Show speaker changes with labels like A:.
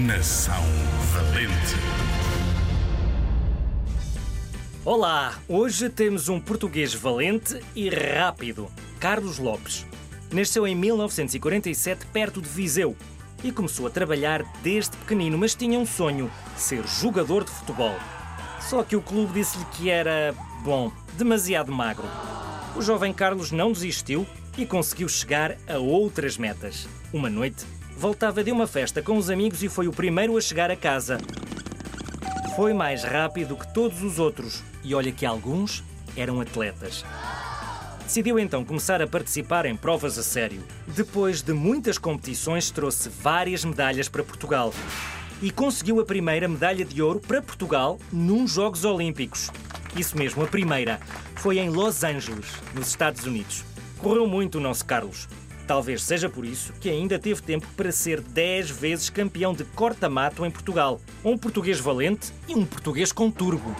A: Geração Valente.
B: Olá, hoje temos um português valente e rápido, Carlos Lopes. Nasceu em 1947 perto de Viseu e começou a trabalhar desde pequenino, mas tinha um sonho: ser jogador de futebol. Só que o clube disse-lhe que era, bom, demasiado magro. O jovem Carlos não desistiu e conseguiu chegar a outras metas. Uma noite, voltava de uma festa com os amigos e foi o primeiro a chegar a casa. Foi mais rápido que todos os outros e olha que alguns eram atletas. Decidiu então começar a participar em provas a sério. Depois de muitas competições, trouxe várias medalhas para Portugal e conseguiu a primeira medalha de ouro para Portugal num Jogos Olímpicos. Isso mesmo, a primeira. Foi em Los Angeles, nos Estados Unidos. Correu muito o nosso Carlos. Talvez seja por isso que ainda teve tempo para ser 10 vezes campeão de corta-mato em Portugal. Um português valente e um português com turbo.